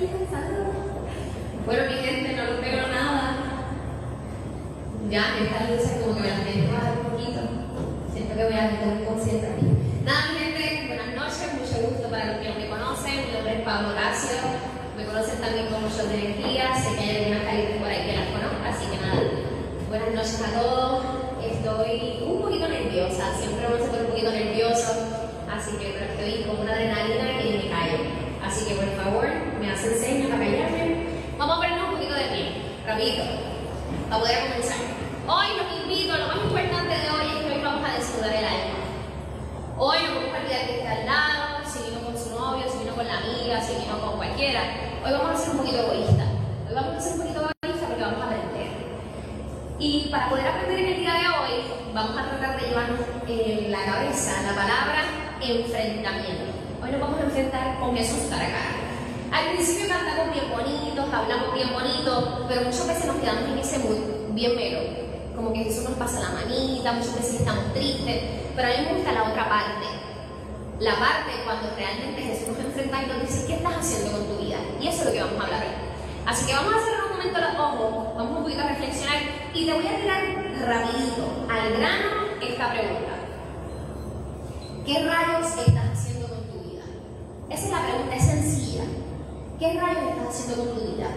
Bueno, mi gente, no los pego nada. Ya, estas luces como que me las bajar un poquito. Siento que voy a tener un concierto aquí. Nada, mi gente, buenas noches, mucho gusto para los que me conocen. Mi nombre es Pablo Horacio. Me conocen también como Show de Energía. Sé que hay algunas calientes por ahí que las conozco, así que nada. Buenas noches a todos. Estoy un poquito nerviosa, siempre se pone un poquito nervioso, así que pero estoy con una adrenalina que me cae. Así que por favor, me señas para callarme. Vamos a ponernos un poquito de pie, rapidito, para poder comenzar. Hoy los invito, lo más importante de hoy es que hoy vamos a desnudar el alma. Hoy no vamos a olvidar que está al lado, si vino con su novio, si vino con la amiga, si vino con cualquiera. Hoy vamos a ser un poquito egoísta. Hoy vamos a ser un poquito egoísta porque vamos a aprender. Y para poder aprender en el día de hoy, vamos a tratar de llevarnos en la cabeza la palabra enfrentamiento. Hoy nos vamos a enfrentar con Jesús cara a. Al principio cantamos bien bonitos, hablamos bien bonito, pero muchas veces nos quedamos en ese mood bien mero. Como que Jesús nos pasa la manita, muchas veces estamos tristes, pero a mí me gusta la otra parte. La parte cuando realmente Jesús nos enfrenta y nos dice, ¿qué estás haciendo con tu vida? Y eso es lo que vamos a hablar hoy. Así que vamos a cerrar un momento los ojos, vamos un poquito a reflexionar y te voy a tirar rapidito, al grano, esta pregunta. ¿Qué rayos estás haciendo con tu vida? Esa es la pregunta, es sencilla. ¿Qué rayos estás haciendo con tu vida?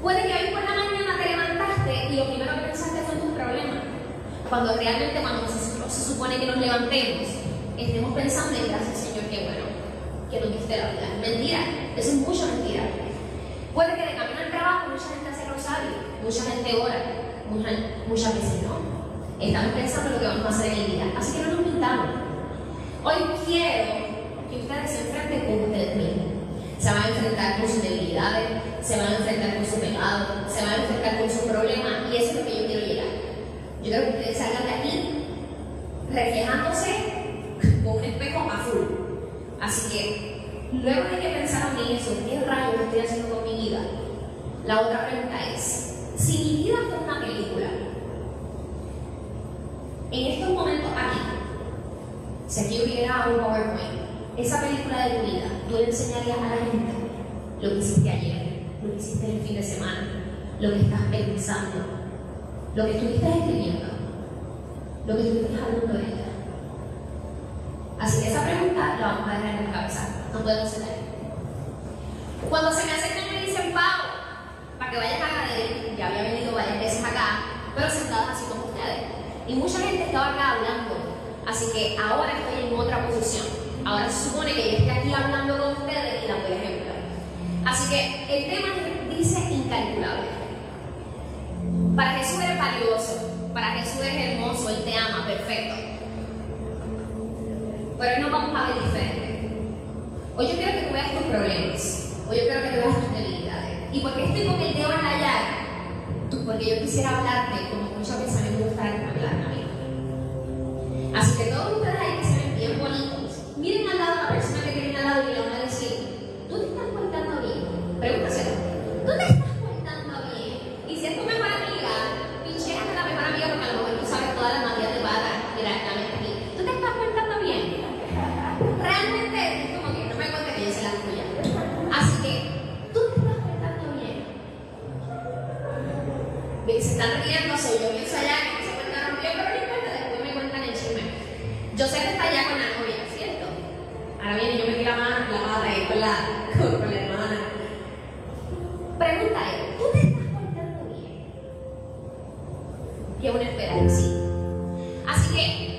Puede que hoy por la mañana te levantaste y lo primero que pensaste fue en tus problemas. Cuando realmente cuando nosotros se supone que nos levantemos, estemos pensando en gracias Señor, qué bueno, que nos diste la vida. Mentira, eso es mucha mentira. Puede que de camino al trabajo mucha gente hace rosario, mucha gente ora, mucha, muchas veces no. Estamos pensando en lo que vamos a hacer en el día, así que no nos mintamos. Hoy quiero que ustedes se enfrenten con ustedes mismos. Se van a enfrentar con sus debilidades, se van a enfrentar con su pecado, se van a enfrentar con su problema y eso es lo que yo quiero llegar. Yo quiero que ustedes salgan de aquí reflejándose con un espejo azul. Así que, luego de que pensaron en eso, ¿qué rayos estoy haciendo con mi vida? La otra pregunta es, si mi vida fue una película, en estos momentos aquí, si aquí hubiera un PowerPoint, esa película de tu vida, tú le enseñarías a la gente lo que hiciste ayer, lo que hiciste el fin de semana, lo que estás pensando, lo que estuviste escribiendo, lo que estuviste hablando de ella. Así que esa pregunta la vamos a dejar en la cabeza, no podemos ceder. Cuando se me acercan y me dicen, Pau, para que vayas a Academy, ya había venido varias veces acá, pero sentadas así como ustedes. Y mucha gente estaba acá hablando, así que ahora estoy en otra posición. Ahora se supone que yo estoy aquí hablando con ustedes y a ejemplar. Así que el tema dice incalculable. Para Jesús eres valioso, para Jesús eres hermoso, Él te ama, perfecto. Pero hoy nos vamos a ver diferente. Hoy yo quiero que tú veas tus problemas, hoy yo quiero que tú veas tus debilidades. ¿Y por qué estoy con el dedo en la llaga? Porque yo quisiera hablarte como muchas veces a mí me gusta hablar a mí. Así que todos ustedes ahí que se ven bien bonitos, miren al lado a la persona que tienen al lado y le van a decir, ¿tú te estás portando bien? Pregúntaselo. ¿Tú te estás portando bien? Y si es tu mejor amiga, pincheas a la mejor amiga porque a lo mejor tú sabes todas las manías de pata directamente aquí. ¿Tú te estás portando bien? Realmente es como que no me cuentes que yo sé la tuya. Así que, ¿tú te estás portando bien? Ve, Se están riendo, soy yo pienso allá que no se portaron bien, pero no importa, después me cuentan el chisme. Yo sé que está allá con la novia, ¿cierto? Ahora bien, yo metí la mano, la mano ahí con la, con, con la hermana. Pregunta es, ¿tú te estás portando bien? Y aún espera que sí. Así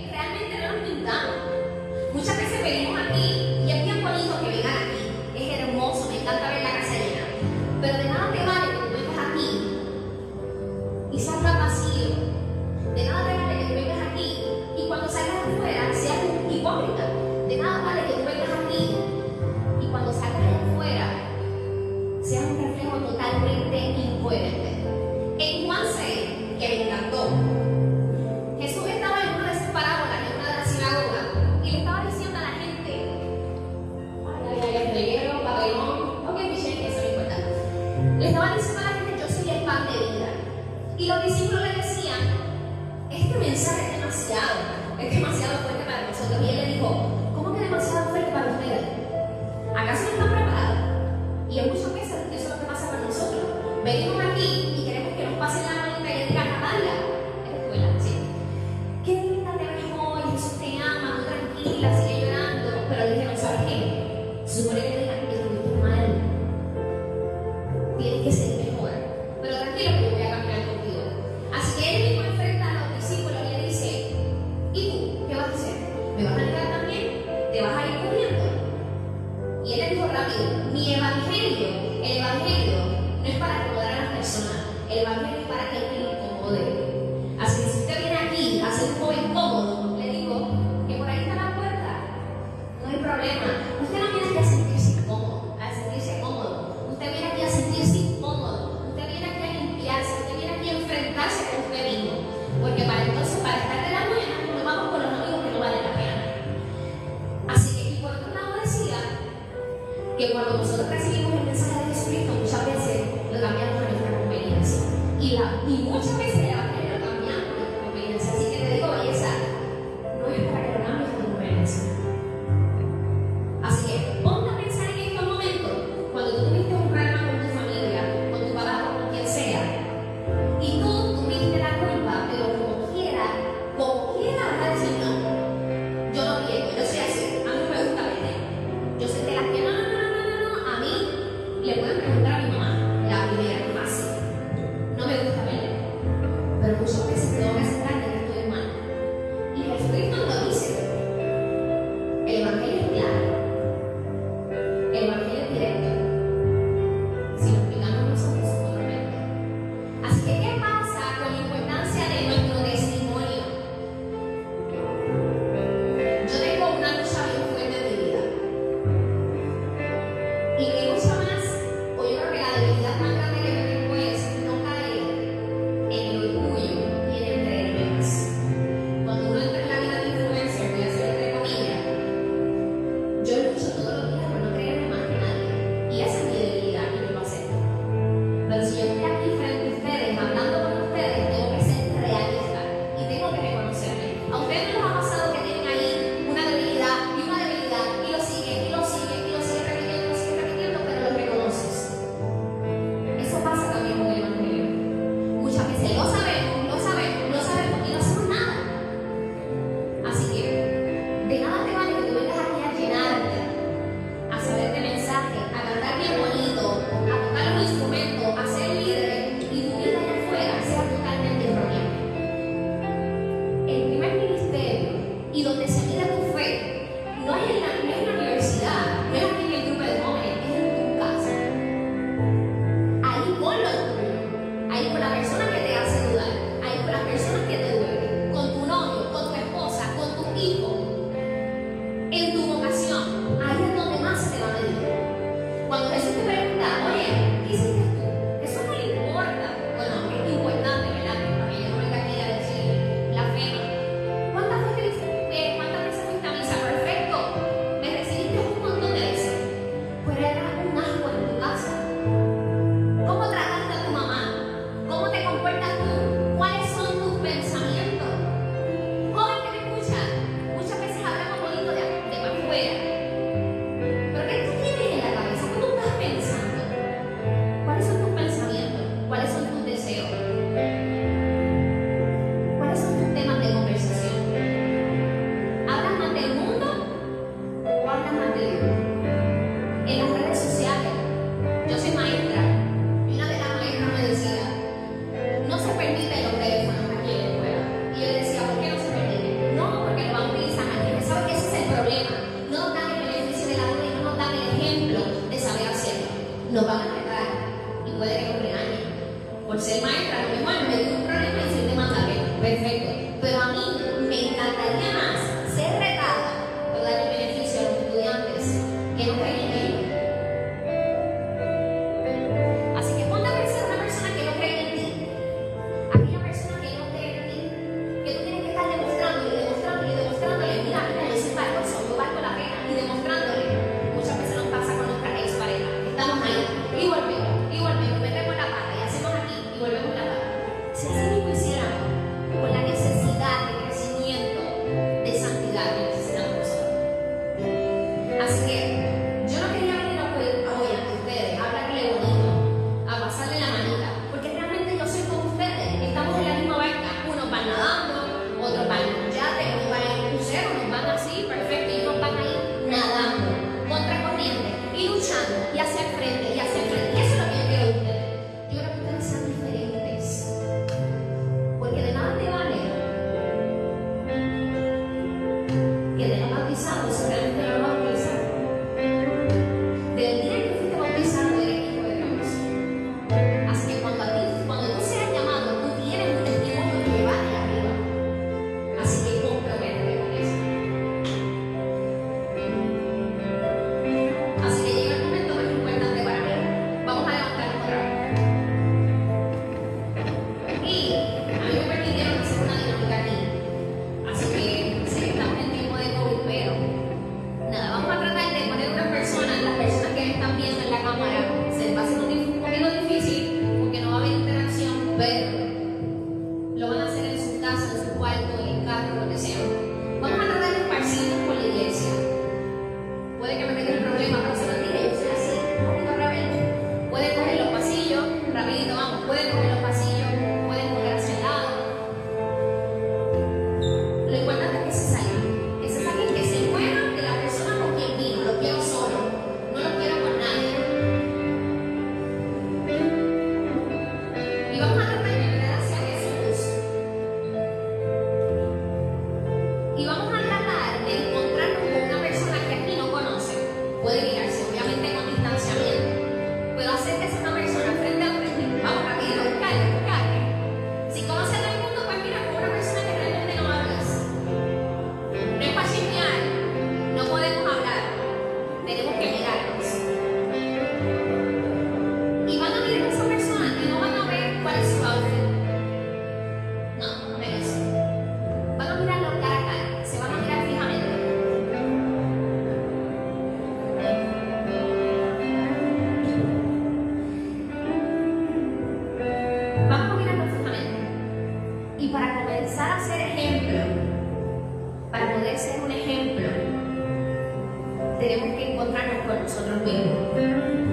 comenzar a ser ejemplo, para poder ser un ejemplo, tenemos que encontrarnos con nosotros mismos.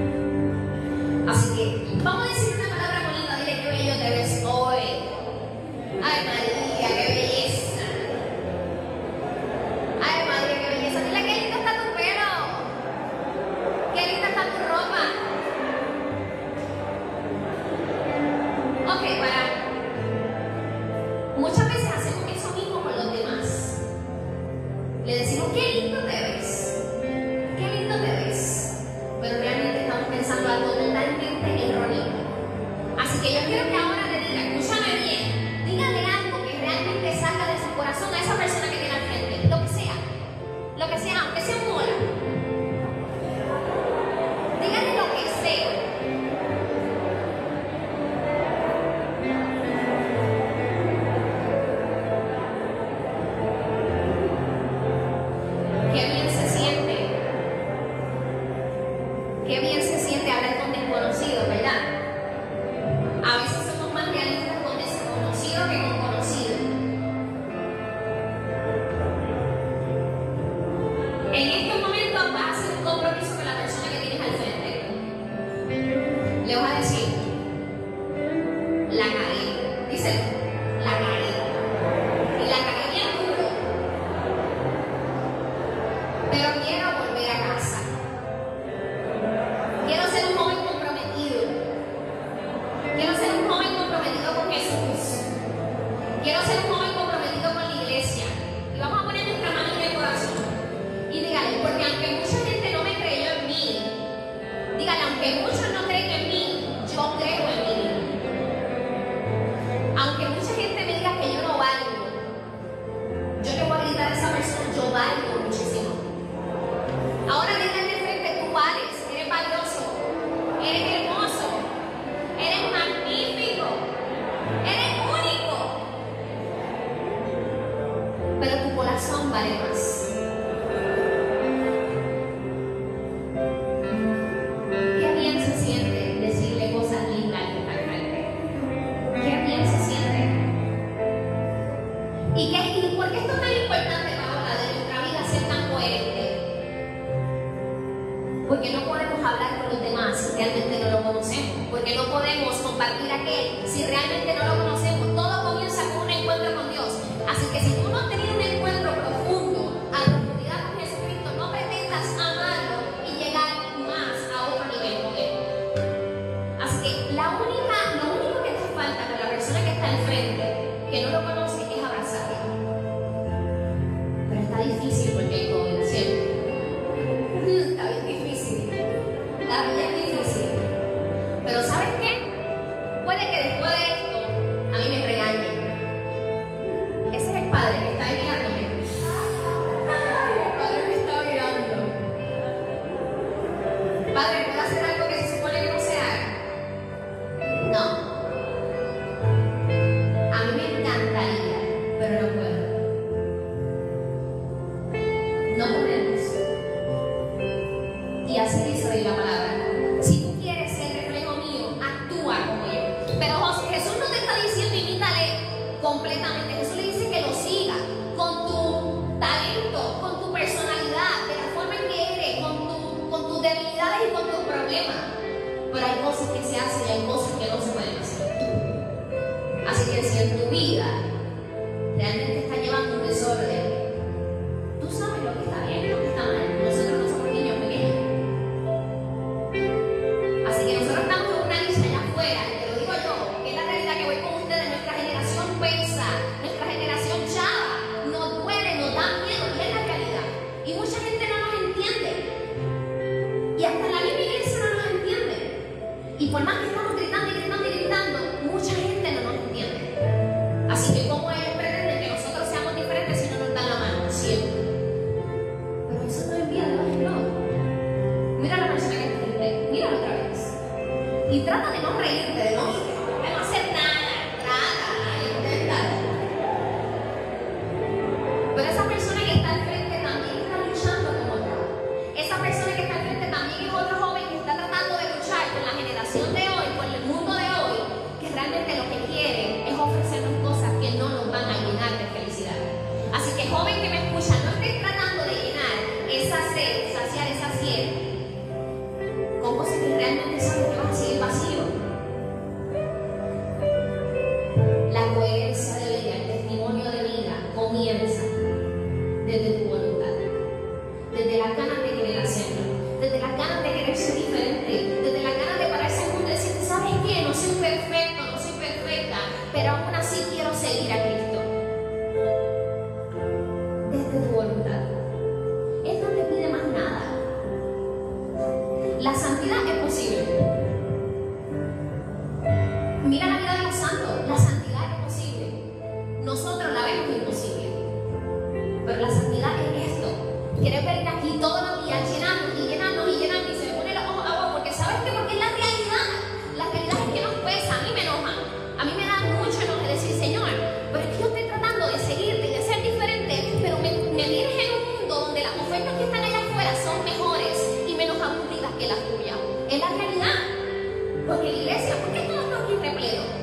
Iglesia, ¿por qué estamos aquí repleto? Si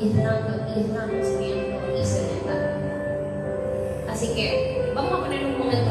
y está dando, y está. Así que vamos a poner un momento.